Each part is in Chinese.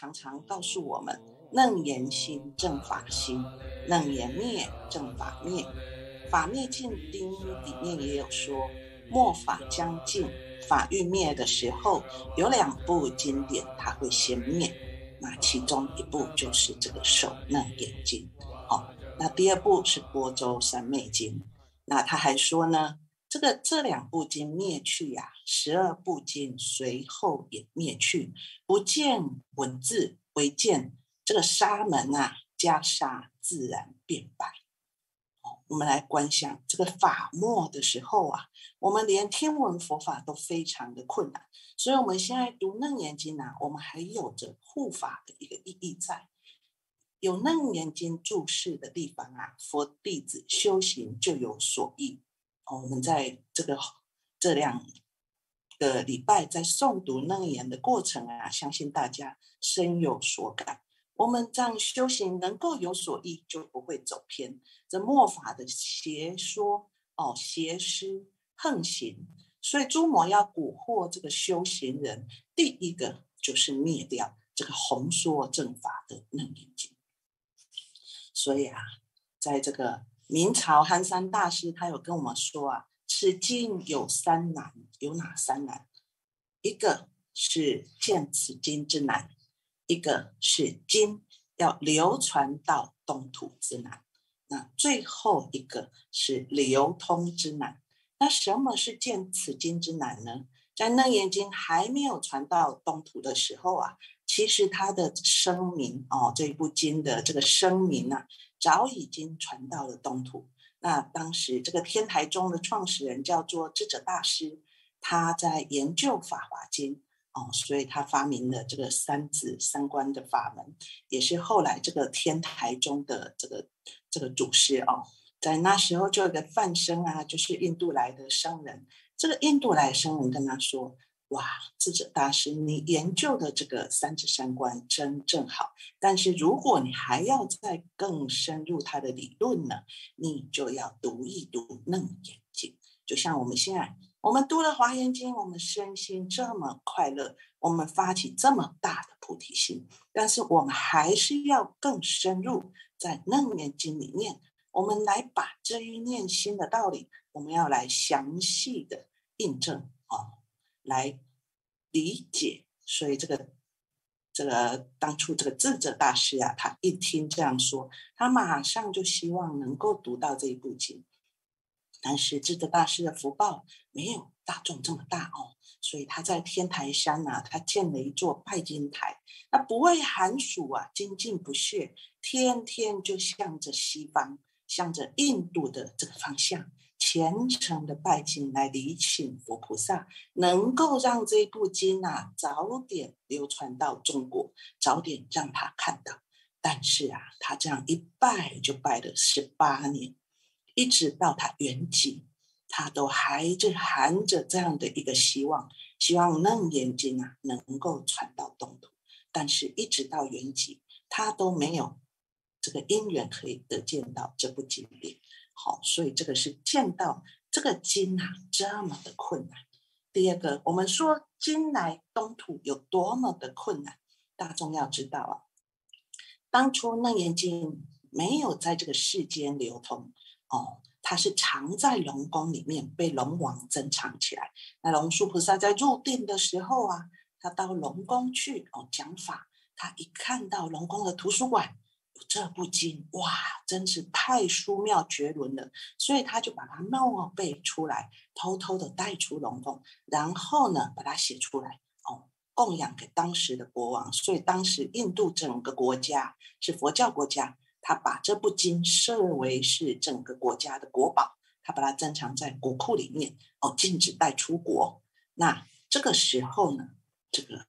常常告诉我们：楞严心正法心，楞严灭正法灭。法灭尽丁里面也有说，末法将尽，法欲灭的时候，有两部经典它会先灭。那其中一部就是这个《手楞严经》。好，那第二部是《波州三昧经》。那他还说呢，这个这两部经灭去呀，十二部经随后也灭去，不见文字，唯见这个沙门啊，袈裟自然变白。我们来观想这个法末的时候啊，我们连天文佛法都非常的困难，所以我们现在读《楞严经》呢，我们还有着护法的一个意义在。有《楞严经》注释的地方啊，佛弟子修行就有所益。我们在这个这两个礼拜在诵读楞严的过程啊，相信大家深有所感。我们这样修行能够有所益，就不会走偏。这末法的邪说哦，邪师横行，所以诸魔要蛊惑这个修行人，第一个就是灭掉这个红说正法的楞严经。所以啊，在这个明朝憨山大师，他有跟我们说啊，此经有三难，有哪三难？一个是见此经之难。一个是经要流传到东土之难，那最后一个是流通之难。那什么是见此经之难呢？在楞严经还没有传到东土的时候啊，其实它的声明哦，这部经的这个声明啊，早已经传到了东土。那当时这个天台宗的创始人叫做智者大师，他在研究法华经。哦，所以他发明了这个三子三观的法门，也是后来这个天台宗的这个这个祖师哦，在那时候就有个范生啊，就是印度来的僧人。这个印度来的僧人跟他说：“哇，智者大师，你研究的这个三子三观真正好，但是如果你还要再更深入他的理论呢，你就要读一读《楞严经》，就像我们现在。”我们读了《华严经》，我们身心这么快乐，我们发起这么大的菩提心，但是我们还是要更深入在《楞严经》里面，我们来把这一念心的道理，我们要来详细的印证啊，来理解。所以这个这个当初这个智者大师啊，他一听这样说，他马上就希望能够读到这一部经。但是智者大师的福报没有大众这么大哦，所以他在天台山呐，他建了一座拜金台，那不畏寒暑啊，精进不懈，天天就向着西方，向着印度的这个方向，虔诚的拜金来礼请佛菩萨，能够让这部经啊早点流传到中国，早点让他看到。但是啊，他这样一拜就拜了十八年。一直到他圆寂，他都还是含着这样的一个希望，希望楞严经啊能够传到东土。但是，一直到圆寂，他都没有这个因缘可以得见到这部经典。好，所以这个是见到这个金啊这么的困难。第二个，我们说金来东土有多么的困难，大众要知道啊，当初楞严经没有在这个世间流通。哦，它是藏在龙宫里面，被龙王珍藏起来。那龙树菩萨在入定的时候啊，他到龙宫去哦讲法。他一看到龙宫的图书馆这部经，哇，真是太殊妙绝伦了。所以他就把它默背出来，偷偷的带出龙宫，然后呢，把它写出来哦，供养给当时的国王。所以当时印度整个国家是佛教国家。他把这部经设为是整个国家的国宝，他把它珍藏在国库里面，哦，禁止带出国。那这个时候呢，这个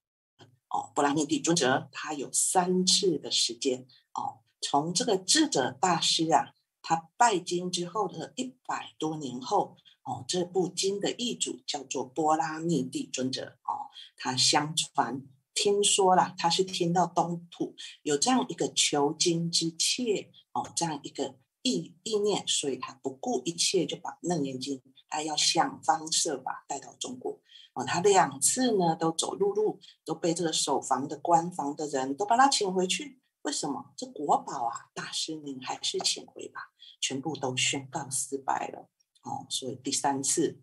哦，布拉密蒂尊者他有三次的时间，哦，从这个智者大师啊，他拜经之后的一百多年后，哦，这部经的译主叫做波拉密蒂尊者，哦，他相传。听说了，他是听到东土有这样一个求经之切哦，这样一个意意念，所以他不顾一切就把楞严经，他要想方设法带到中国哦，他两次呢都走陆路，都被这个守防的官房的人都把他请回去。为什么？这国宝啊，大师您还是请回吧。全部都宣告失败了。哦，所以第三次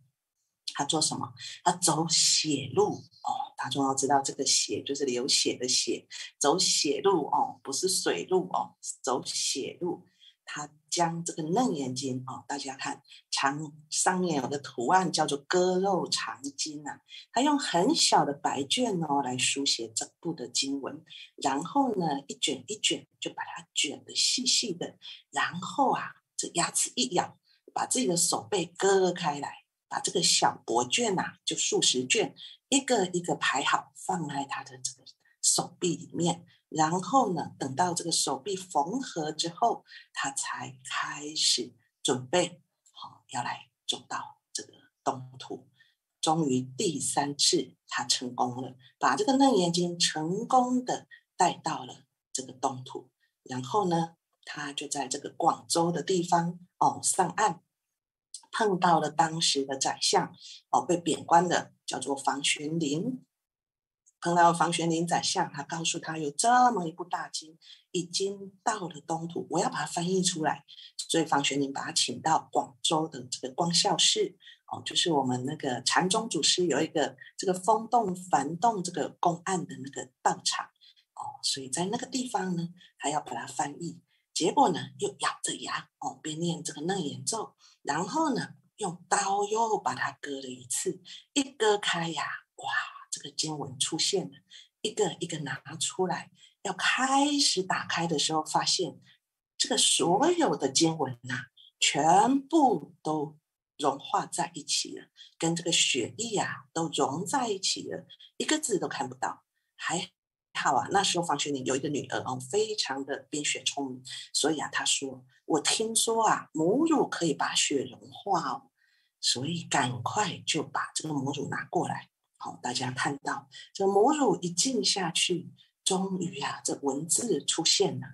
他做什么？他走血路。哦，大众要知道，这个血就是流血的血，走血路哦，不是水路哦，走血路。他将这个楞严经哦，大家看长上面有个图案叫做割肉长经呐，他用很小的白卷哦来书写整部的经文，然后呢一卷一卷就把它卷的细细的，然后啊这牙齿一咬，把自己的手背割开来，把这个小薄卷呐就数十卷一个一个排好，放在他的这个手臂里面。然后呢，等到这个手臂缝合之后，他才开始准备好要来走到这个东土。终于第三次，他成功了，把这个楞严经成功的带到了这个东土。然后呢，他就在这个广州的地方哦上岸，碰到了当时的宰相哦被贬官的，叫做房玄龄。碰到房玄龄宰相，他告诉他有这么一部大经已经到了东土，我要把它翻译出来。所以房玄龄把他请到广州的这个光孝寺，哦，就是我们那个禅宗祖师有一个这个风动幡动这个公案的那个道场，哦，所以在那个地方呢，还要把它翻译。结果呢，又咬着牙，哦，边念这个楞严咒，然后呢，用刀又把它割了一次，一割开呀，哇！这个经文出现了，一个一个拿出来，要开始打开的时候，发现这个所有的经文呐，全部都融化在一起了，跟这个血液啊都融在一起了，一个字都看不到。还好啊，那时候房学龄有一个女儿哦，非常的冰雪聪明，所以啊，她说：“我听说啊，母乳可以把雪融化哦，所以赶快就把这个母乳拿过来。”好，大家看到这母乳一浸下去，终于啊，这文字出现了，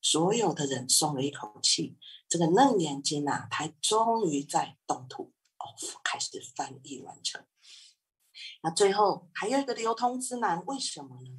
所有的人松了一口气。这个嫩眼睛啊，它终于在动土哦，开始翻译完成。那最后还有一个流通之难，为什么呢？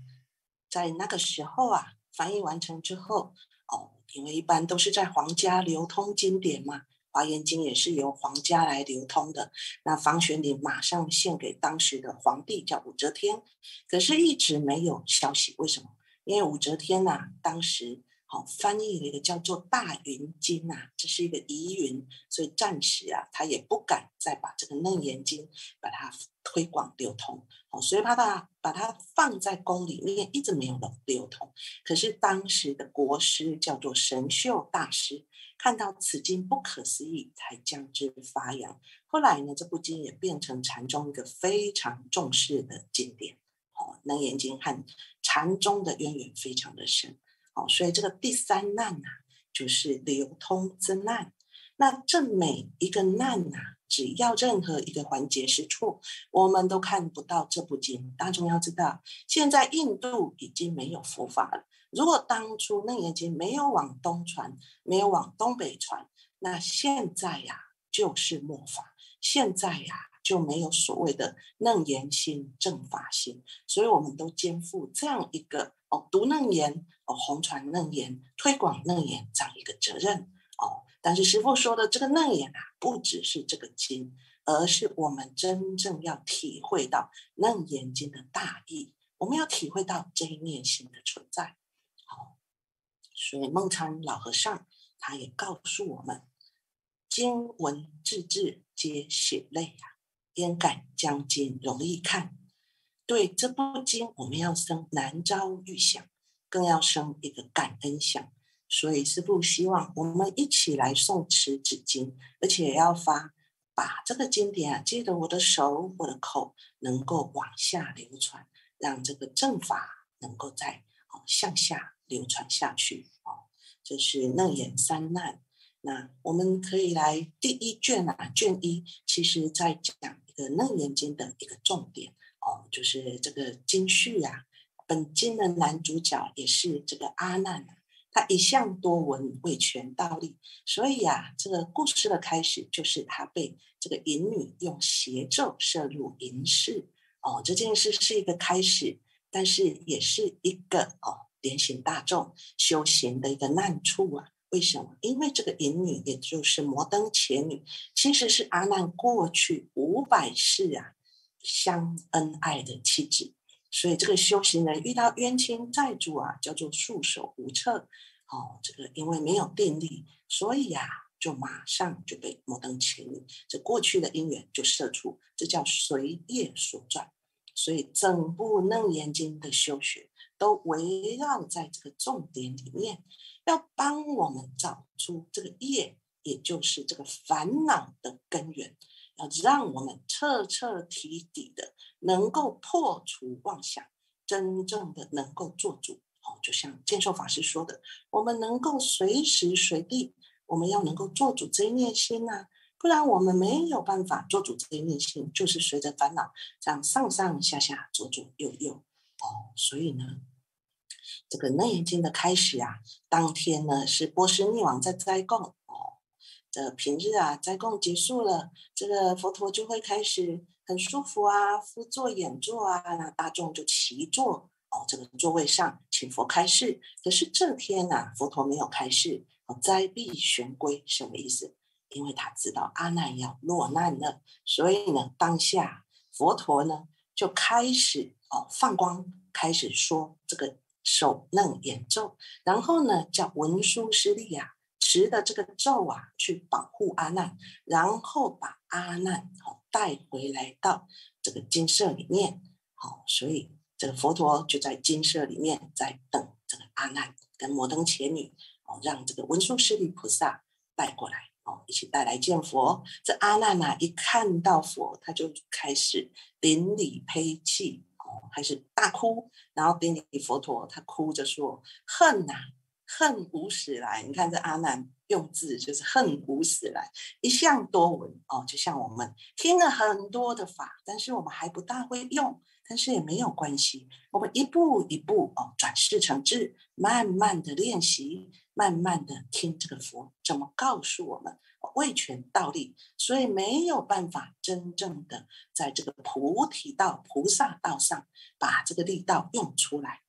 在那个时候啊，翻译完成之后哦，因为一般都是在皇家流通经典嘛。华严经也是由皇家来流通的，那房玄龄马上献给当时的皇帝，叫武则天，可是一直没有消息，为什么？因为武则天呐，当时。好，翻译了一个叫做《大云经》呐，这是一个疑云，所以暂时啊，他也不敢再把这个《楞严经》把它推广流通。好，所以把它把它放在宫里面，一直没有流流通。可是当时的国师叫做神秀大师，看到此经不可思议，才将之发扬。后来呢，这部经也变成禅宗一个非常重视的经典。好，《楞严经》和禅宗的渊源非常的深。好，所以这个第三难呐，就是流通之难。那这每一个难呐，只要任何一个环节是错，我们都看不到这部经。大众要知道，现在印度已经没有佛法了。如果当初楞严经没有往东传，没有往东北传，那现在呀就是末法。现在呀就没有所谓的楞严心、正法心。所以我们都肩负这样一个哦，读楞严。哦，红传楞严，推广楞严这样一个责任哦。但是师父说的这个楞严啊，不只是这个经，而是我们真正要体会到楞严经的大义，我们要体会到这一念心的存在。所以梦参老和尚他也告诉我们，经文字字皆血泪啊，焉敢将经容易看？对这部经，我们要生难遭预想。更要生一个感恩想，所以师父希望我们一起来诵持纸经，而且要发把这个经典啊，借着我的手、我的口，能够往下流传，让这个正法能够在哦向下流传下去哦。这是楞严三难，那我们可以来第一卷啊，卷一，其实在讲一个楞严经的一个重点哦，就是这个经序啊。本经的男主角也是这个阿难他一向多闻未全道力，所以啊，这个故事的开始就是他被这个淫女用邪咒摄入淫室，哦，这件事是一个开始，但是也是一个哦，点醒大众修行的一个难处啊。为什么？因为这个淫女，也就是摩登伽女，其实是阿难过去五百世啊相恩爱的妻子。所以这个修行人遇到冤亲债主啊，叫做束手无策。哦，这个因为没有定力，所以呀，就马上就被摩登伽女这过去的因缘就射出，这叫随业所转。所以整部楞严经的修学都围绕在这个重点里面，要帮我们找出这个业，也就是这个烦恼的根源。要让我们彻彻底底的能够破除妄想，真正的能够做主。哦，就像建寿法师说的，我们能够随时随地，我们要能够做主这一念心呐，不然我们没有办法做主这一念心，就是随着烦恼这样上上下下、左左右右。哦，所以呢，这个楞严经的开始啊，当天呢是波斯匿王在斋供。哦。这平日啊，斋供结束了，这个佛陀就会开始很舒服啊，趺坐演坐啊，那大众就齐坐哦，这个座位上请佛开示。可是这天呐，佛陀没有开示，哦，斋闭玄归，什么意思？因为他知道阿难要落难了，所以呢，当下佛陀呢就开始哦放光，开始说这个手楞演咒，然后呢叫文殊师利呀。持的这个咒啊，去保护阿难，然后把阿难哦带回来到这个金舍里面，好，所以这个佛陀就在金舍里面在等这个阿难跟摩登伽女哦，让这个文殊师利菩萨带过来哦，一起带来见佛。这阿难呐，一看到佛，他就开始顶礼呸泣哦，开始大哭，然后顶礼佛陀，他哭着说：“恨呐！”恨无始来，你看这阿难用字就是恨无始来，一向多闻哦，就像我们听了很多的法，但是我们还不大会用，但是也没有关系，我们一步一步哦转世成智，慢慢的练习，慢慢的听这个佛怎么告诉我们为权道力，所以没有办法真正的在这个菩提道、菩萨道上把这个力道用出来。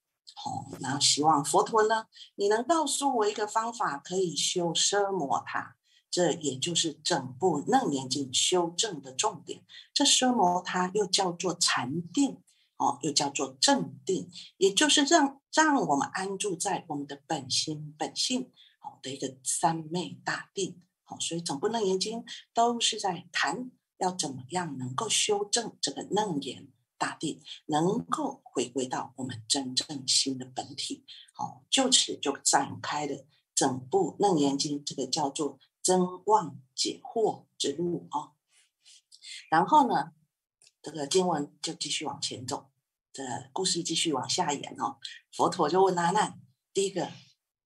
哦，然后希望佛陀呢，你能告诉我一个方法，可以修奢摩他，这也就是整部楞严经修正的重点。这奢摩他又叫做禅定，哦，又叫做正定，也就是让让我们安住在我们的本心本性，好的一个三昧大定。好，所以整部楞严经都是在谈要怎么样能够修正这个楞严。大地能够回归到我们真正心的本体，好，就此就展开了整部楞严经，这个叫做真妄解惑之路啊。然后呢，这个经文就继续往前走，这故事继续往下演哦。佛陀就问阿难：第一个，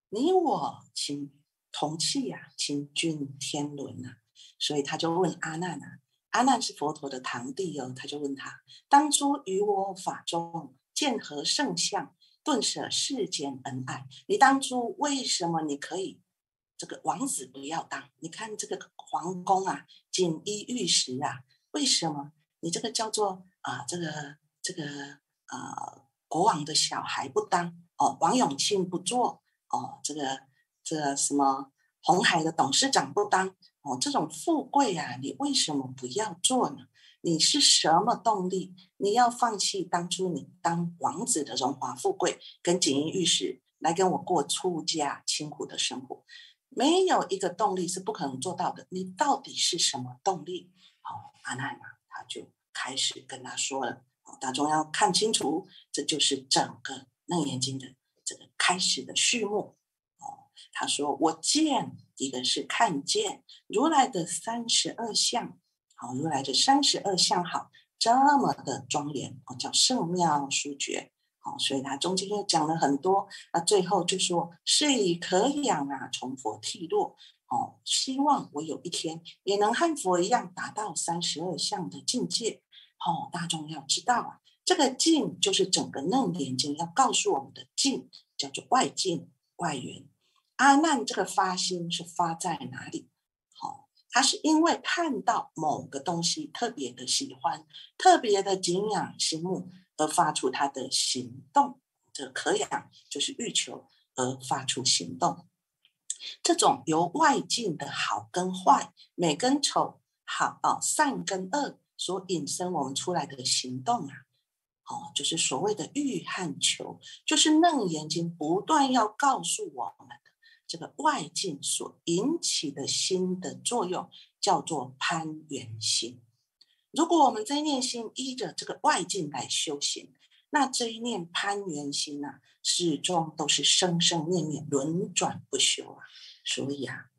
你我亲同气呀，亲君天伦呐，所以他就问阿难啊。阿难是佛陀的堂弟哦，他就问他：当初与我法中见何圣相，顿舍世间恩爱？你当初为什么你可以这个王子不要当？你看这个皇宫啊，锦衣玉食啊，为什么你这个叫做啊这个这个啊国王的小孩不当？哦，王永庆不做哦，这个这什么红海的董事长不当？哦，这种富贵啊，你为什么不要做呢？你是什么动力？你要放弃当初你当王子的荣华富贵，跟锦衣玉食，来跟我过出家清苦的生活？没有一个动力是不可能做到的。你到底是什么动力？好，阿难啊，他就开始跟他说了。大众要看清楚，这就是整个楞严经的这个开始的序幕。哦他说：“我见一个是看见如来的三十二相，好，如来的三十二相好，这么的庄严，哦，叫圣妙殊觉，好，所以他中间又讲了很多，那，最后就说是以可养啊，从佛剃落，哦，希望我有一天也能和佛一样达到三十二相的境界，哦，大众要知道啊，这个境就是整个楞严经要告诉我们的境，叫做外境外缘。”阿难这个发心是发在哪里？好，他是因为看到某个东西特别的喜欢，特别的敬仰心目，而发出他的行动。这可养就是欲求而发出行动。这种由外境的好跟坏、美跟丑、好啊善跟恶所引申我们出来的行动啊，哦，就是所谓的欲和求，就是楞严经不断要告诉我们的这个外境所引起的心的作用，叫做攀缘心。如果我们这一念心依着这个外境来修行，那这一念攀缘心啊，始终都是生生念念轮转不休啊。所以啊，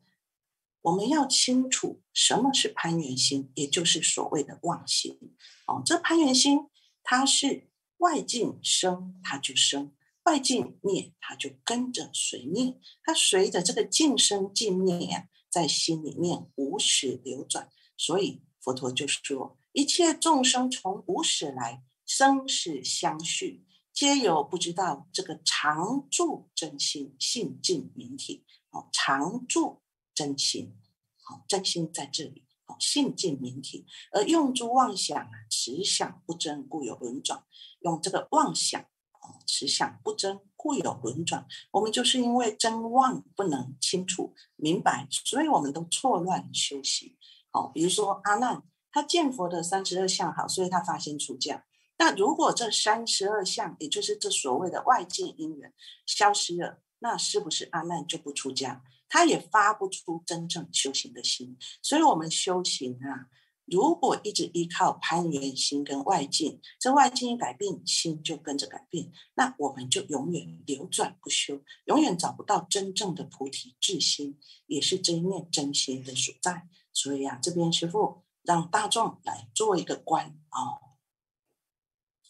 我们要清楚什么是攀缘心，也就是所谓的妄心。哦，这攀缘心，它是外境生，它就生；外境灭，它就跟着随灭。它随着这个境生境灭呀，在心里面无始流转。所以佛陀就说，一切众生从无始来。生死相续，皆有不知道这个常住真心性净明体。哦，常住真心，好，真心在这里。好，性净明体，而用诸妄想啊，持想不真，故有轮转。用这个妄想，哦，持想不真，故有轮转。我们就是因为真妄不能清楚明白，所以我们都错乱修习。好，比如说阿难，他见佛的三十二相好，所以他发心出家。那如果这三十二相，也就是这所谓的外界因缘消失了，那是不是阿难就不出家？他也发不出真正修行的心。所以，我们修行啊，如果一直依靠攀缘心跟外境，这外境一改变，心就跟着改变，那我们就永远流转不休，永远找不到真正的菩提智心，也是这一念真心的所在。所以啊，这边师傅让大众来做一个观哦。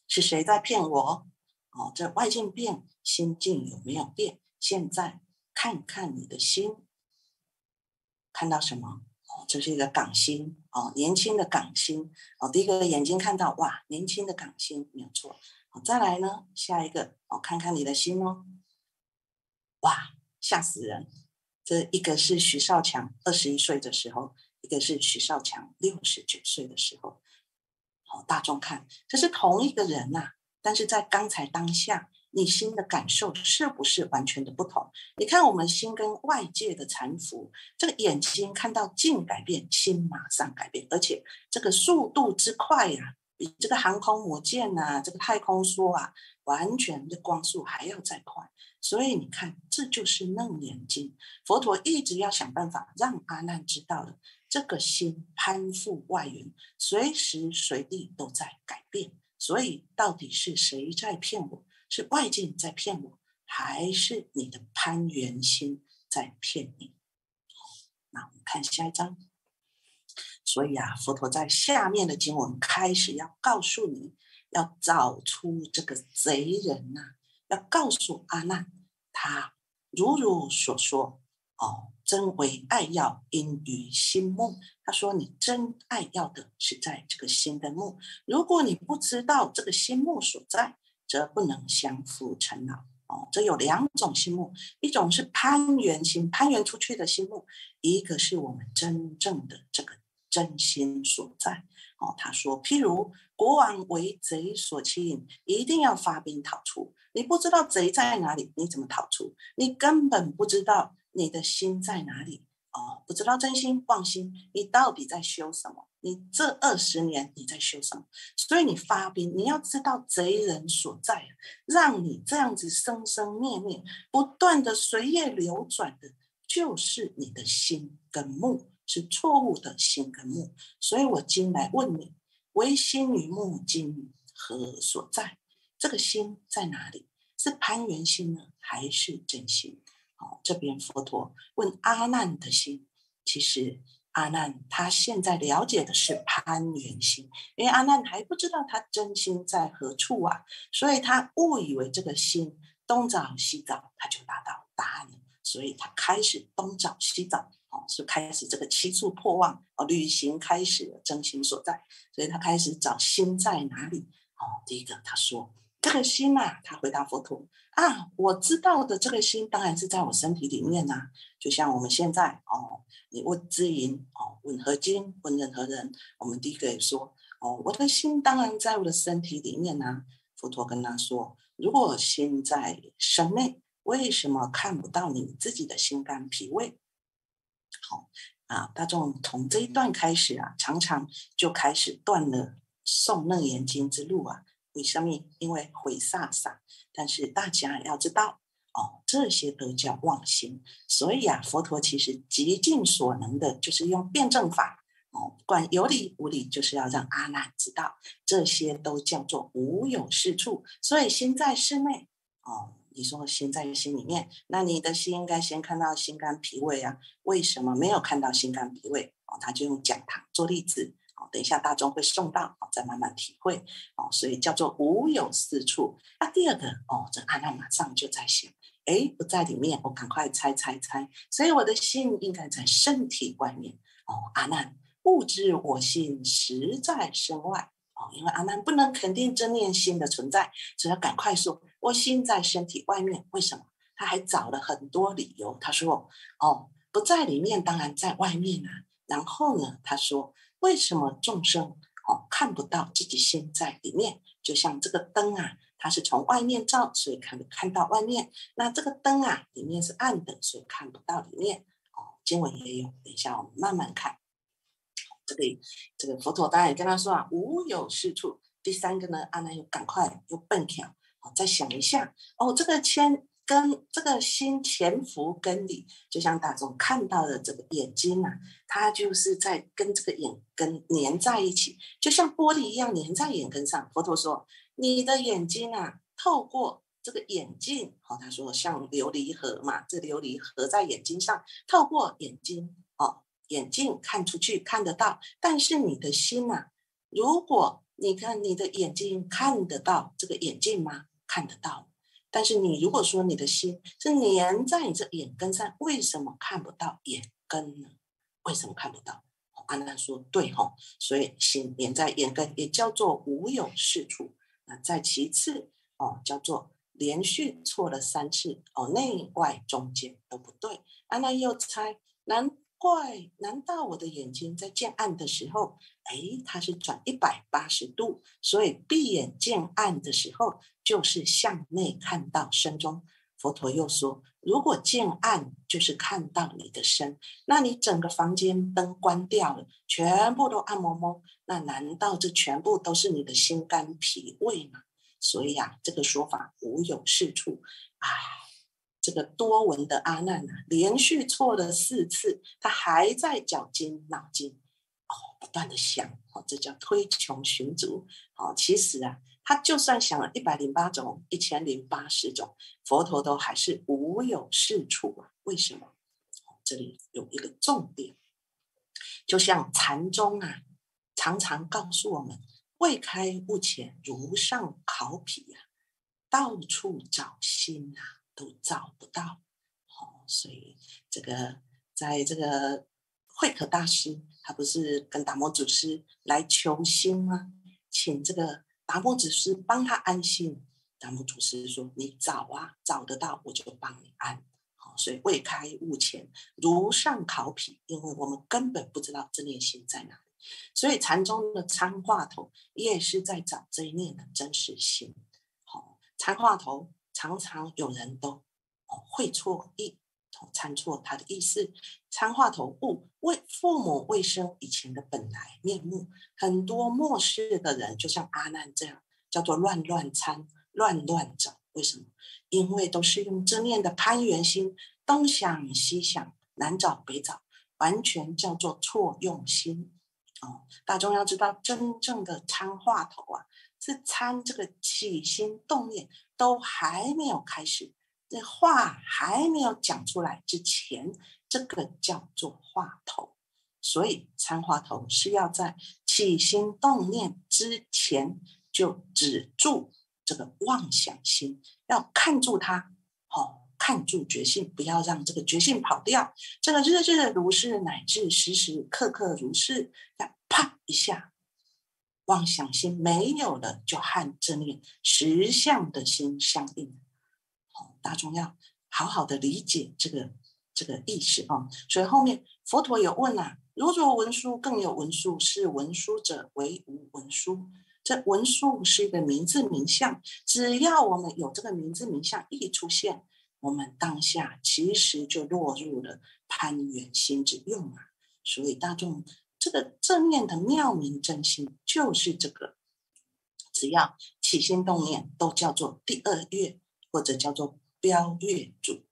是谁在骗我？哦，这外境变，心境有没有变？现在看看你的心，看到什么？哦，这是一个港星哦，年轻的港星哦。第一个眼睛看到哇，年轻的港星没有错。好，再来呢，下一个哦，看看你的心哦。哇，吓死人！这一个是徐少强二十一岁的时候，一个是徐少强六十九岁的时候。大众看，这是同一个人呐，但是在刚才当下，你心的感受是不是完全的不同？你看我们心跟外界的缠缚，这个眼睛看到境改变，心马上改变，而且这个速度之快呀，比这个航空母舰呐，这个太空梭啊，完全的光速还要再快。所以你看，这就是楞严经，佛陀一直要想办法让阿难知道了。这个心攀附外缘，随时随地都在改变。所以，到底是谁在骗我？是外境在骗我，还是你的攀缘心在骗你？那我们看下一章。所以啊，佛陀在下面的经文开始要告诉你，要找出这个贼人呐，要告诉阿难，他如如所说哦。真为爱要因于心目。他说：“你真爱要的是在这个心的目。如果你不知道这个心目所在，则不能相辅成老。哦，这有两种心目，一种是攀缘心，攀缘出去的心目；一个是我们真正的这个真心所在。哦，他说，譬如国王为贼所欺引，一定要发兵讨出。你不知道贼在哪里，你怎么讨出？你根本不知道。”你的心在哪里？哦，不知道真心妄心，你到底在修什么？你这二十年你在修什么？所以你发兵，你要知道贼人所在，让你这样子生生灭灭不断的随业流转的，就是你的心跟目是错误的心跟目。所以我今来问你：唯心与目今何所在？这个心在哪里？是攀缘心呢，还是真心？这边佛陀问阿难的心，其实阿难他现在了解的是攀缘心，因为阿难还不知道他真心在何处啊，所以他误以为这个心东找西找他就达到答案了，所以他开始东找西找，哦，是开始这个七处破妄哦，旅行开始了真心所在，所以他开始找心在哪里。哦，第一个他说这个心呐，他回答佛陀啊，我知道的这个心当然是在我身体里面呐。就像我们现在哦，你问知音哦，问何经，问任何人，我们第一个也说哦，我的心当然在我的身体里面呐。佛陀跟他说，如果心在身内，为什么看不到你自己的心肝脾胃？好啊，大众从这一段开始啊，常常就开始断了诵楞严经之路啊。为什么？因为毁煞煞，但是大家要知道哦，这些都叫妄心。所以啊，佛陀其实极尽所能的，就是用辩证法哦，管有理无理，就是要让阿难知道，这些都叫做无有是处。所以心在室内哦，你说心在心里面，那你的心应该先看到心肝脾胃啊？为什么没有看到心肝脾胃？哦，他就用讲堂做例子。等一下，大众会送到，再慢慢体会哦。所以叫做无有四处。那第二个哦，这阿难马上就在想，哎，不在里面，我赶快猜猜猜。所以我的心应该在身体外面哦。阿难，物知我心实在身外哦。因为阿难不能肯定真念心的存在，所以要赶快说，我心在身体外面。为什么？他还找了很多理由。他说，哦，不在里面，当然在外面啊。然后呢，他说。为什么众生哦看不到自己心在里面？就像这个灯啊，它是从外面照，所以看看到外面。那这个灯啊，里面是暗的，所以看不到里面。哦，经文也有，等一下我们慢慢看。这个这个佛陀当然也跟他说啊，无有是处。第三个呢，阿难又赶快又蹦跳，哦，再想一下，哦，这个千。跟这个心潜伏跟你，就像大众看到的这个眼睛啊，它就是在跟这个眼根粘在一起，就像玻璃一样粘在眼根上。佛陀说，你的眼睛啊，透过这个眼镜，好，他说像琉璃盒嘛，这琉璃盒在眼睛上，透过眼睛，哦，眼镜看出去看得到，但是你的心呐，如果你看你的眼睛看得到这个眼镜吗？看得到。但是你如果说你的心是粘在你这眼根上，为什么看不到眼根呢？为什么看不到？阿难说：对吼，所以心粘在眼根也叫做无有是处。那再其次哦，叫做连续错了三次哦，内外中间都不对。阿难又猜难。怪？难道我的眼睛在见暗的时候，哎，它是转一百八十度，所以闭眼见暗的时候，就是向内看到身中。佛陀又说，如果见暗就是看到你的身，那你整个房间灯关掉了，全部都暗蒙蒙，那难道这全部都是你的心肝脾胃吗？所以啊，这个说法无有是处，唉。这个多闻的阿难啊，连续错了四次，他还在绞尽脑筋，哦，不断的想，哦，这叫推穷寻足，哦，其实啊，他就算想了一百零八种、一千零八十种，佛陀都还是无有是处啊。为什么？这里有一个重点，就像禅宗啊，常常告诉我们：未开悟前，如上考妣呀，到处找心啊。都找不到，好，所以这个在这个慧可大师，他不是跟达摩祖师来求心吗？请这个达摩祖师帮他安心。达摩祖师说：“你找啊，找得到我就帮你安。”好，所以未开悟前如上考妣，因为我们根本不知道这念心在哪里，所以禅宗的参话头也是在找这一念的真实心。好，参话头。常常有人都会错意，参错他的意思，参话头误为父母未生以前的本来面目。很多末世的人，就像阿难这样，叫做乱乱参，乱乱找。为什么？因为都是用正念的攀缘心，东想西想，南找北找，完全叫做错用心。哦，大众要知道，真正的参话头啊，是参这个起心动念。都还没有开始，这话还没有讲出来之前，这个叫做话头。所以参话头是要在起心动念之前就止住这个妄想心，要看住它，好看住觉性，不要让这个觉性跑掉。这个日日如是，乃至时时刻刻如是，要啪一下妄想心没有了，就和正念实相的心相应。好，大众要好好的理解这个这个意思啊。所以后面佛陀有问啊：如若文殊更有文殊，是文殊者为无文殊。这文殊是一个名字名相，只要我们有这个名字名相一出现，我们当下其实就落入了攀缘心之用啊。所以大众。这个正念的妙明真心就是这个，只要起心动念都叫做第二月，或者叫做标月主、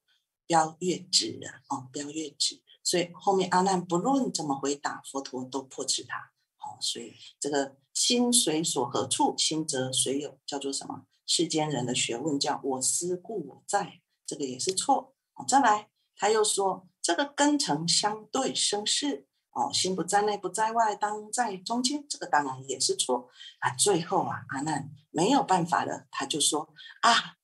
标月指啊，哦，标月指。所以后面阿难不论怎么回答，佛陀都破斥他。好，所以这个心随所何处，心则随有，叫做什么？世间人的学问叫我思故我在，这个也是错。好，再来，他又说这个根尘相对生事。哦，心不在内，不在外，当在中间，这个当然也是错啊。最后啊，阿难没有办法了，他就说啊，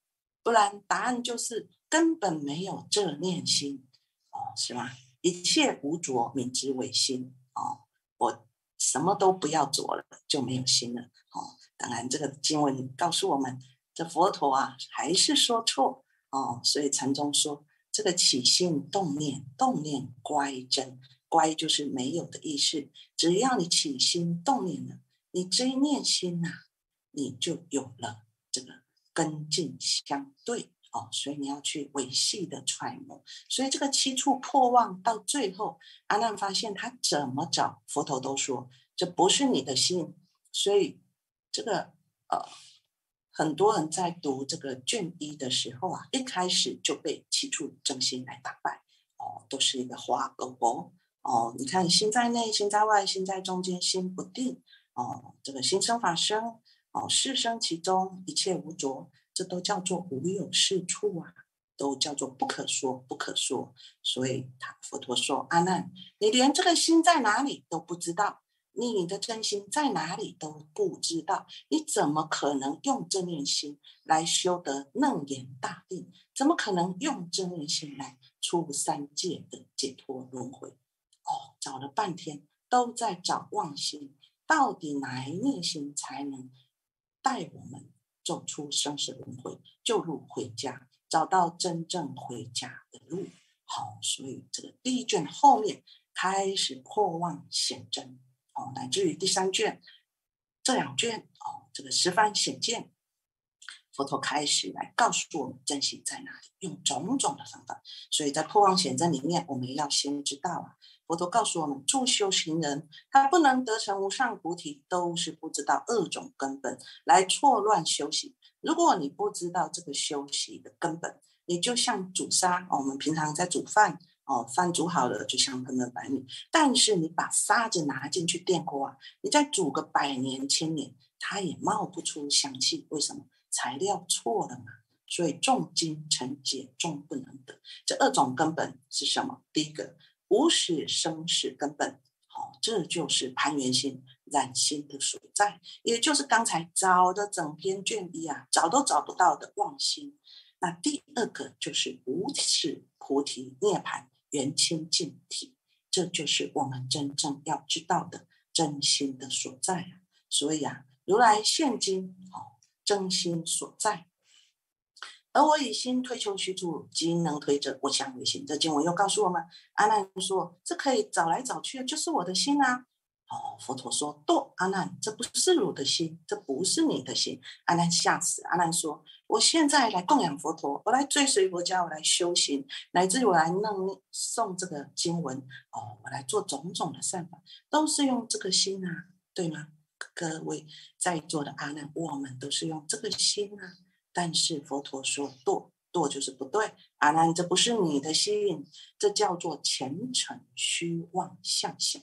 不然答案就是根本没有这念心哦，是吗？一切无着，名之为心哦。我什么都不要着了，就没有心了哦。当然，这个经文告诉我们，这佛陀啊还是说错哦。所以禅宗说，这个起心动念，动念乖真。乖就是没有的意思，只要你起心动念了，你这一念心呐，你就有了这个根境相对哦，所以你要去维系的揣摩。所以这个七处破妄到最后，阿难发现他怎么找佛陀都说这不是你的心，所以这个呃，很多人在读这个卷一的时候啊，一开始就被七处真心来打败哦，都是一个花狗狗。哦，你看心在内，心在外，心在中间，心不定。哦，这个心生法生，哦，事生其中，一切无着，这都叫做无有是处啊，都叫做不可说，不可说。所以他佛陀说：“阿难，你连这个心在哪里都不知道，你的真心在哪里都不知道，你怎么可能用这念心来修得楞严大定？怎么可能用这念心来出三界的解脱轮回？”哦，找了半天都在找妄心，到底哪一念心才能带我们走出生死轮回，就路回家，找到真正回家的路？好，所以这个第一卷后面开始破妄显真，哦，乃至于第三卷这两卷，哦，这个十番显见，佛陀开始来告诉我们真心在哪里，用种种的方法。所以在破妄显真里面，我们要先知道啊。佛陀告诉我们，助修行人他不能得成无上菩提，都是不知道二种根本来错乱修行。如果你不知道这个修行的根本，你就像煮沙，我们平常在煮饭，哦，饭煮好了就香喷喷白米，但是你把沙子拿进去电锅啊，你再煮个百年千年，它也冒不出香气。为什么？材料错了嘛。所以重金成解，重不能得。这二种根本是什么？第一个。无始生死根本，好，这就是攀缘心染心的所在，也就是刚才找的整篇卷一啊，找都找不到的妄心。那第二个就是无始菩提涅盘圆清净体，这就是我们真正要知道的真心的所在啊。所以啊，如来现今好真心所在。而我以心推求虚处，即能推者，我相为心。这经文又告诉我们，阿难说：“这可以找来找去，就是我的心啊。”哦，佛陀说：“不，阿难，这不是我的心，这不是你的心。”阿难吓死。阿难说：“我现在来供养佛陀，我来追随佛教，我来修行，乃至我来弄诵这个经文，哦，我来做种种的善法，都是用这个心啊，对吗？各位在座的阿难，我们都是用这个心啊。”但是佛陀说堕堕就是不对，阿难这不是你的心，这叫做前尘虚妄相想。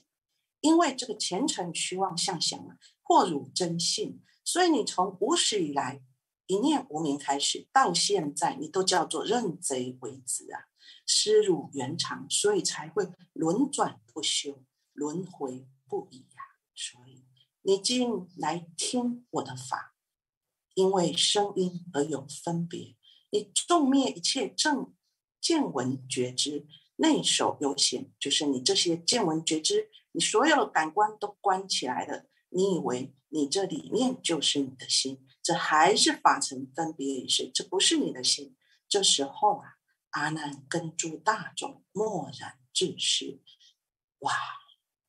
因为这个前尘虚妄相想啊，破汝真性，所以你从无始以来一念无明开始，到现在你都叫做认贼为子啊，失汝原常，所以才会轮转不休，轮回不已呀。所以你今来听我的法。因为声音而有分别，你纵灭一切正见闻觉知，内守有显，就是你这些见闻觉知，你所有的感官都关起来了。你以为你这里面就是你的心，这还是法尘分别意识，这不是你的心。这时候啊，阿难跟诸大众默然至视，哇，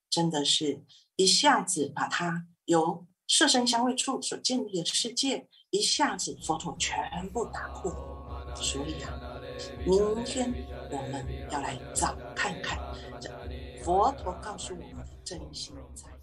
真的是一下子把他由色身香味触所建立的世界，一下子佛陀全部打破。所以啊，明天我们要来找看看，这佛陀告诉我们的真心在。